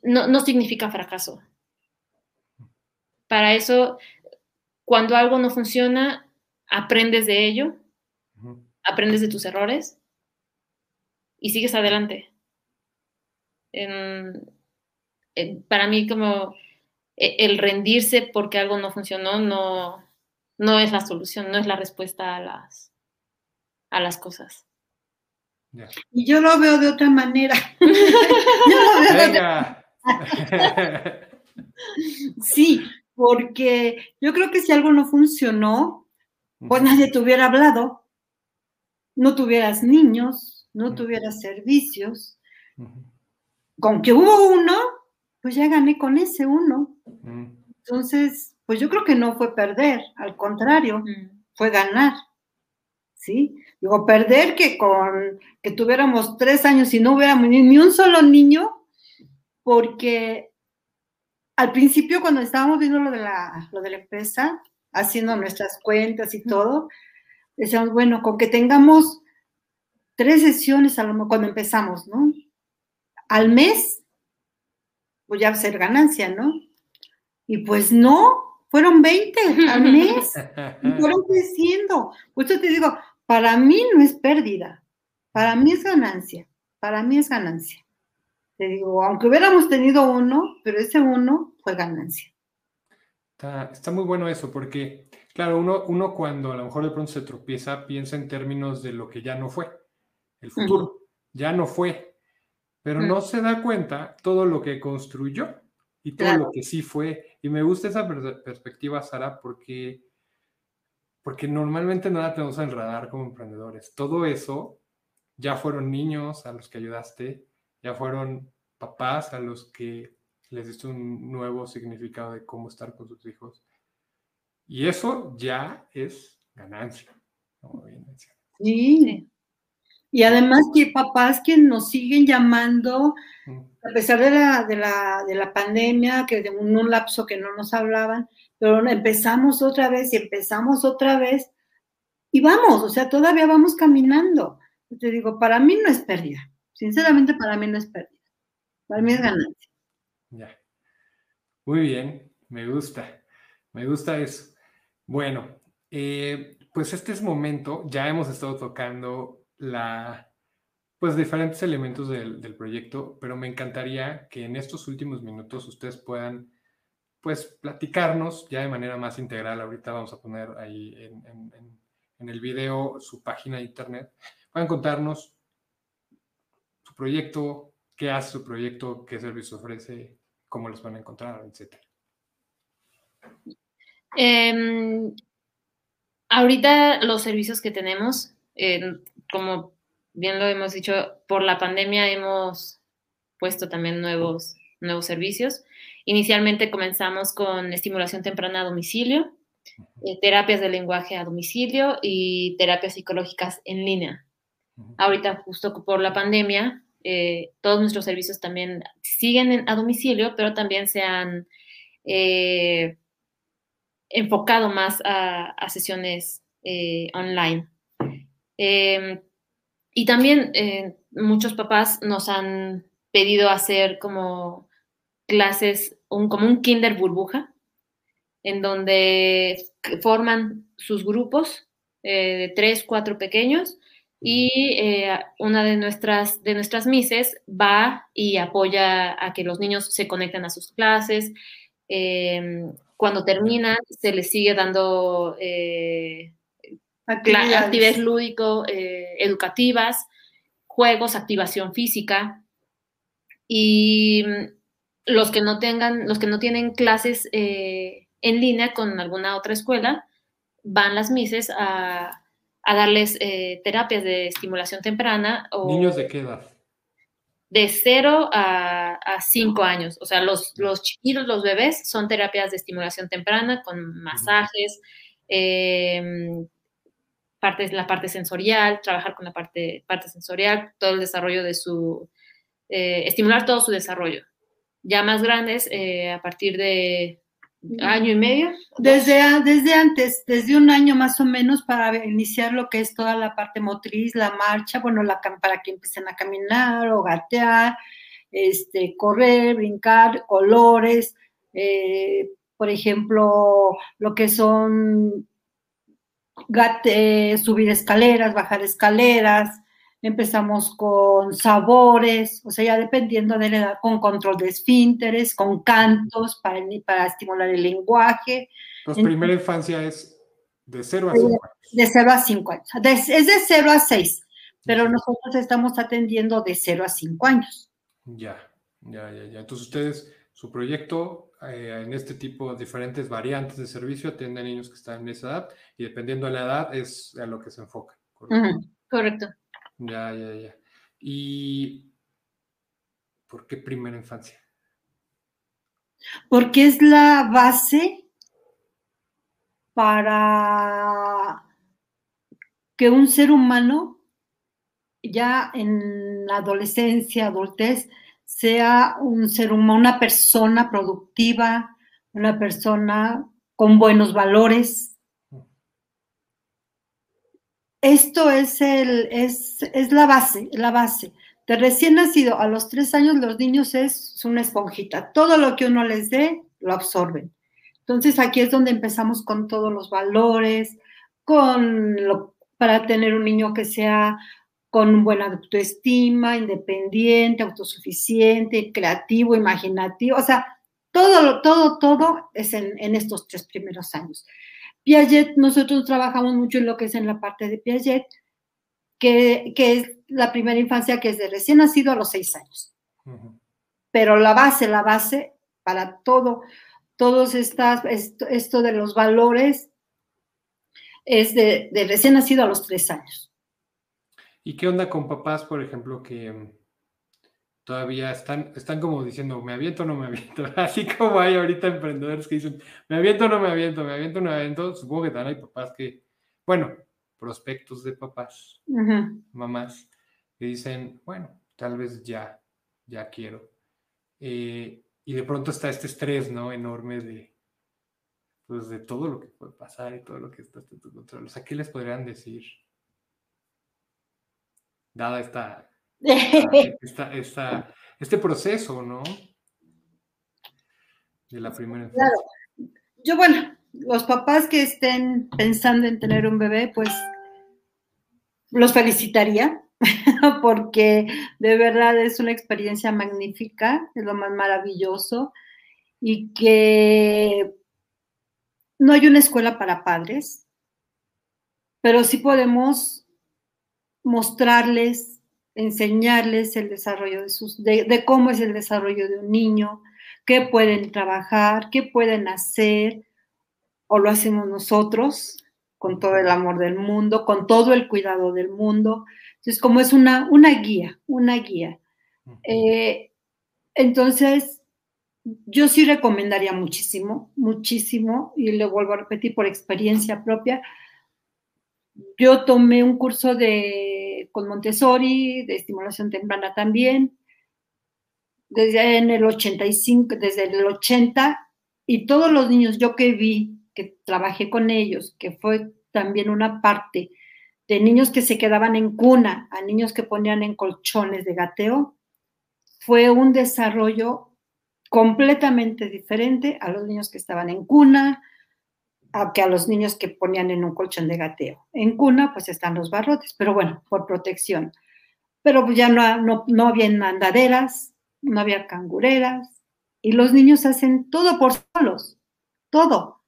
no, no significa fracaso. Para eso, cuando algo no funciona, aprendes de ello, aprendes de tus errores y sigues adelante. para mí como e, el rendirse porque algo no funcionó no, no es la solución, no es la respuesta a las, a las cosas. Y yo lo veo de otra manera. sí, porque yo creo que si algo no funcionó, pues nadie te hubiera hablado, no tuvieras niños, no tuviera servicios. Con que hubo uno, pues ya gané con ese uno. Entonces, pues yo creo que no fue perder, al contrario, fue ganar. ¿Sí? Digo, perder que con que tuviéramos tres años y no hubiéramos ni, un solo niño, porque al principio cuando estábamos viendo lo de la, lo de la empresa, haciendo nuestras cuentas y todo, decíamos, bueno, con que tengamos tres sesiones a lo, cuando empezamos, ¿no? Al mes, pues va a ser ganancia, ¿no? Y pues no, fueron 20 al mes y fueron creciendo. Por eso te digo, para mí no es pérdida, para mí es ganancia, para mí es ganancia. Te digo, aunque hubiéramos tenido uno, pero ese uno fue ganancia. Está, muy bueno eso, porque, claro, uno, uno cuando a lo mejor de pronto se tropieza, piensa en términos de lo que ya no fue el futuro. Ya no fue, pero no se da cuenta todo lo que construyó y todo lo que sí fue. Y me gusta esa perspectiva, Sara, porque, porque normalmente nada tenemos en radar como emprendedores. Todo eso ya fueron niños a los que ayudaste, ya fueron papás a los que les diste un nuevo significado de cómo estar con sus hijos. Y eso ya es ganancia. sí, y además que papás que nos siguen llamando, a pesar de la, de la, de la pandemia, que de un, lapso que no nos hablaban, pero empezamos otra vez y empezamos otra vez y vamos, o sea, todavía vamos caminando. Te digo, para mí no es pérdida. Sinceramente, para mí no es pérdida. Para es ganancia. Ya. Muy bien, me gusta. Me gusta eso. Bueno, eh, pues este es momento, ya hemos estado tocando la, pues diferentes elementos del, proyecto, pero me encantaría que en estos últimos minutos ustedes puedan pues platicarnos ya de manera más integral. Ahorita vamos a poner ahí en, el video su página de internet. Puedan contarnos su proyecto, qué hace su proyecto, qué servicio ofrece, cómo los van a encontrar, etcétera. Em, ahorita los servicios que tenemos, como bien lo hemos dicho, por la pandemia hemos puesto también nuevos, nuevos servicios. Inicialmente comenzamos con estimulación temprana a domicilio, eh, terapias de lenguaje a domicilio y terapias psicológicas en línea. Ahorita, justo por la pandemia, eh, todos nuestros servicios también siguen a domicilio, pero también se han eh, enfocado más a, sesiones online. Em, y también muchos papás nos han pedido hacer como clases, como un kinder burbuja, en donde forman sus grupos eh, de tres, cuatro pequeños y eh, una de nuestras, de nuestras mises va y apoya a que los niños se conecten a sus clases. Em, cuando terminan, se les sigue dando eh, actividades, actividades lúdico, educativas, juegos, activación física. Y los que no tengan, los que no tienen clases en línea con alguna otra escuela, van las mises a, darles eh, terapias de estimulación temprana. O ¿Niños de qué edad? De 0 a, 5 años. O sea, los, los chiquitos, los bebés, son terapias de estimulación temprana con masajes, em, la parte sensorial, trabajar con la parte, parte sensorial, todo el desarrollo de su, eh, estimular todo su desarrollo. Ya más grandes, eh, a partir de año y medio. Desde, desde antes, desde un año más o menos para iniciar lo que es toda la parte motriz, la marcha, bueno, la, para que empiecen a caminar o gatear, este, correr, brincar, colores, eh, por ejemplo, lo que son gate, subir escaleras, bajar escaleras, empezamos con sabores, o sea, ya dependiendo de la edad, con control de esfínteres, con cantos para, para estimular el lenguaje. Entonces, primera infancia es de 0 a 5 años. De 0 a 5 años. es de 0 a 6, pero nosotros estamos atendiendo de 0 a 5 años. Ya, ya, ya, ya. Entonces, ustedes, su proyecto eh, en este tipo de diferentes variantes de servicio atiende a niños que están en esa edad y dependiendo de la edad es a lo que se enfoca. ¿correcto? Correcto. Ya, ya, ya. ¿Y por qué primera infancia? Porque es la base para que un ser humano ya en la adolescencia, adultez, sea un ser humano, una persona productiva, una persona con buenos valores, esto es, el, es, es la base, la base. De recién nacido a los tres años, los niños es una esponjita. Todo lo que uno les dé, lo absorben. Entonces aquí es donde empezamos con todos los valores, con para tener un niño que sea con buena autoestima, independiente, autosuficiente, creativo, imaginativo, o sea, todo, todo, todo es en, en estos tres primeros años. Piaget, nosotros trabajamos mucho en lo que es en la parte de Piaget, que, es la primera infancia que es de recién nacido a los seis años. Pero la base, la base para todo, todos estas, esto, de los valores es de, de, recién nacido a los tres años. ¿Y qué onda con papás, por ejemplo, que todavía están, están como diciendo, me aviento o no me aviento. Así como hay ahorita emprendedores que dicen, me aviento o no me aviento, me aviento o no me aviento. Supongo que también hay papás que, bueno, prospectos de papás, mamás, que dicen, bueno, tal vez ya, ya quiero. Eh, y de pronto está este estrés, ¿no? Enorme de, pues, de todo lo que puede pasar y todo lo que está en tu control. O sea, ¿qué les podrían decir? Dada esta este proceso, ¿no? De la primera Claro. Yo, bueno, los papás que estén pensando en tener un bebé, pues los felicitaría porque de verdad es una experiencia magnífica, es lo más maravilloso y que no hay una escuela para padres, pero sí podemos mostrarles enseñarles el desarrollo de sus, de, cómo es el desarrollo de un niño, qué pueden trabajar, qué pueden hacer, o lo hacemos nosotros con todo el amor del mundo, con todo el cuidado del mundo. Entonces, como es una, una guía, una guía. Eh, entonces, yo sí recomendaría muchísimo, muchísimo, y le vuelvo a repetir por experiencia propia. Yo tomé un curso de, con Montessori, de estimulación temprana también, desde en el 85, desde el 80, y todos los niños yo que vi, que trabajé con ellos, que fue también una parte de niños que se quedaban en cuna a niños que ponían en colchones de gateo, fue un desarrollo completamente diferente a los niños que estaban en cuna, que a los niños que ponían en un colchón de gateo. En cuna, pues están los barrotes, pero bueno, por protección. Pero pues ya no, no, no había andaderas, no había cangureras, y los niños hacen todo por solos, todo.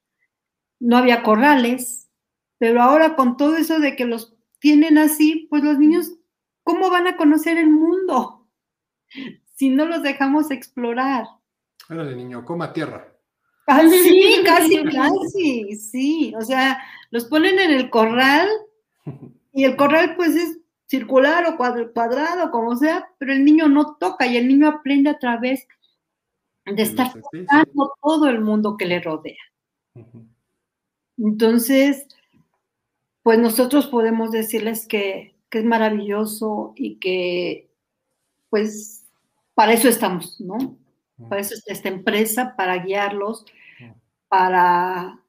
No había corrales, pero ahora con todo eso de que los tienen así, pues los niños, ¿cómo van a conocer el mundo? Si no los dejamos explorar. Órale, niño, coma tierra. Ah, sí, casi, casi, sí. O sea, los ponen en el corral y el corral pues es circular o cuadrado, como sea, pero el niño no toca y el niño aprende a través de estar tocando todo el mundo que le rodea. Entonces, pues nosotros podemos decirles que, que, es maravilloso y que, pues, para eso estamos, ¿no? Para eso está esta empresa, para guiarlos, para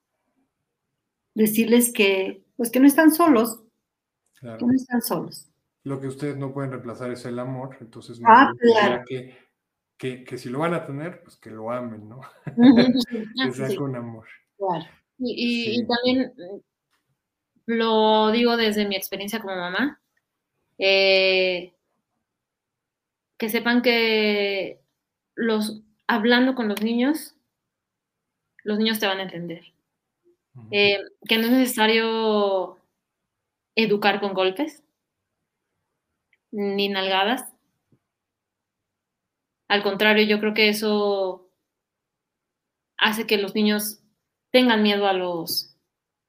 decirles que, pues, que no están solos, que no están solos. Lo que ustedes no pueden reemplazar es el amor, entonces no ah, claro. que, que, que, si lo van a tener, pues que lo amen, ¿no? que sea con amor. Claro. Y, y, también mm, lo digo desde mi experiencia como mamá, eh, que sepan que los hablando con los niños, los niños te van a entender. Eh, que no es necesario educar con golpes, ni nalgadas. Al contrario, yo creo que eso hace que los niños tengan miedo a los,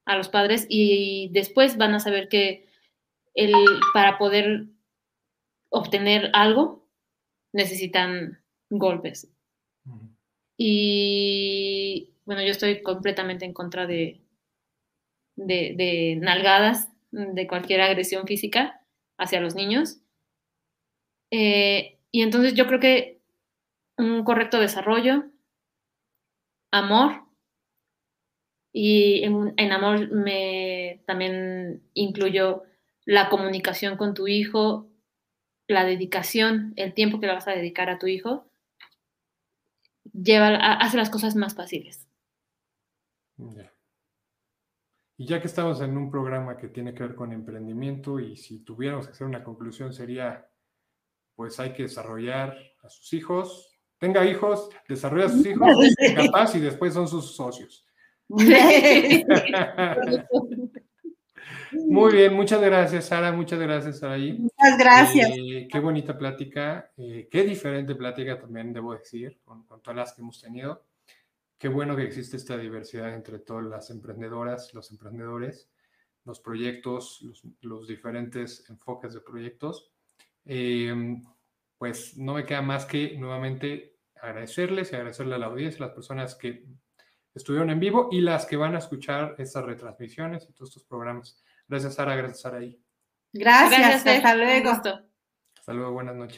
a los padres y después van a saber que el, para poder obtener algo necesitan golpes. Y bueno, yo estoy completamente en contra de, de, nalgadas, de cualquier agresión física hacia los niños. Eh, y entonces yo creo que un correcto desarrollo, amor, y en, amor me también incluyo la comunicación con tu hijo, la dedicación, el tiempo que le vas a dedicar a tu hijo, lleva, hace las cosas más fáciles. Y ya que estamos en un programa que tiene que ver con emprendimiento y si tuviéramos que hacer una conclusión sería, pues hay que desarrollar a sus hijos, tenga hijos, desarrolla a sus hijos, capaz y después son sus socios. Muy bien, muchas gracias, Sara. Muchas gracias, Saraí. Muchas gracias. Eh, qué bonita plática, eh, qué diferente plática también debo decir, con, todas las que hemos tenido. Qué bueno que existe esta diversidad entre todas las emprendedoras, los emprendedores, los proyectos, los, diferentes enfoques de proyectos. Em, pues no me queda más que nuevamente agradecerles y agradecerle a la audiencia, a las personas que estuvieron en vivo y las que van a escuchar estas retransmisiones y todos estos programas. Gracias, Sara. Gracias, Sara. Gracias, hasta luego. Hasta luego, buenas noches.